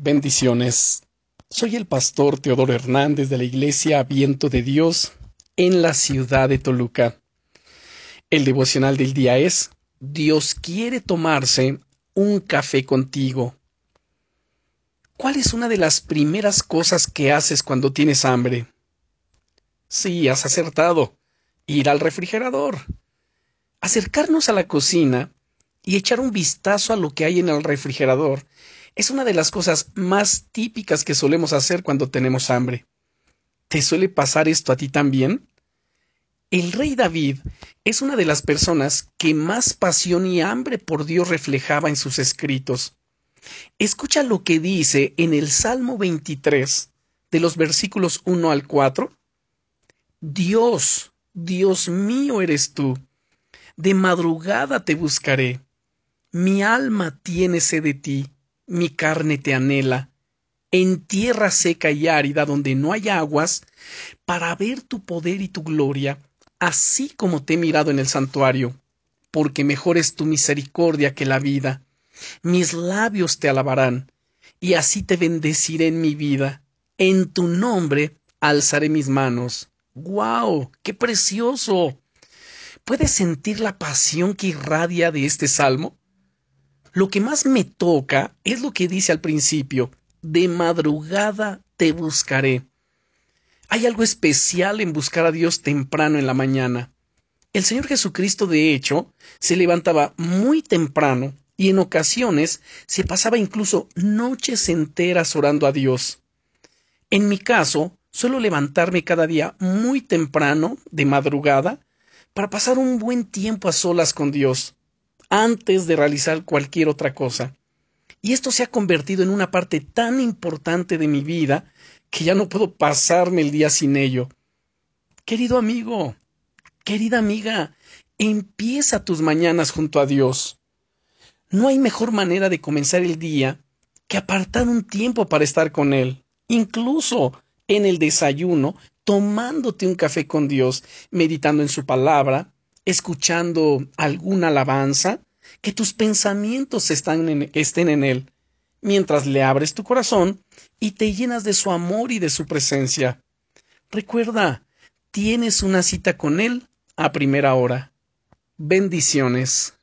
Bendiciones. Soy el pastor Teodoro Hernández de la Iglesia Viento de Dios en la ciudad de Toluca. El devocional del día es Dios quiere tomarse un café contigo. ¿Cuál es una de las primeras cosas que haces cuando tienes hambre? Sí, has acertado. Ir al refrigerador. Acercarnos a la cocina y echar un vistazo a lo que hay en el refrigerador es una de las cosas más típicas que solemos hacer cuando tenemos hambre. ¿Te suele pasar esto a ti también? El rey David es una de las personas que más pasión y hambre por Dios reflejaba en sus escritos. Escucha lo que dice en el Salmo 23, de los versículos 1 al 4. Dios, Dios mío eres tú. De madrugada te buscaré. Mi alma tiene sed de ti mi carne te anhela, en tierra seca y árida donde no hay aguas, para ver tu poder y tu gloria, así como te he mirado en el santuario, porque mejor es tu misericordia que la vida. Mis labios te alabarán, y así te bendeciré en mi vida. En tu nombre alzaré mis manos. ¡Guau! ¡Qué precioso! ¿Puedes sentir la pasión que irradia de este salmo? Lo que más me toca es lo que dice al principio, de madrugada te buscaré. Hay algo especial en buscar a Dios temprano en la mañana. El Señor Jesucristo, de hecho, se levantaba muy temprano y en ocasiones se pasaba incluso noches enteras orando a Dios. En mi caso, suelo levantarme cada día muy temprano, de madrugada, para pasar un buen tiempo a solas con Dios antes de realizar cualquier otra cosa. Y esto se ha convertido en una parte tan importante de mi vida que ya no puedo pasarme el día sin ello. Querido amigo, querida amiga, empieza tus mañanas junto a Dios. No hay mejor manera de comenzar el día que apartar un tiempo para estar con Él, incluso en el desayuno, tomándote un café con Dios, meditando en su palabra, escuchando alguna alabanza, que tus pensamientos están estén en Él, mientras le abres tu corazón y te llenas de su amor y de su presencia. Recuerda, tienes una cita con Él a primera hora. Bendiciones.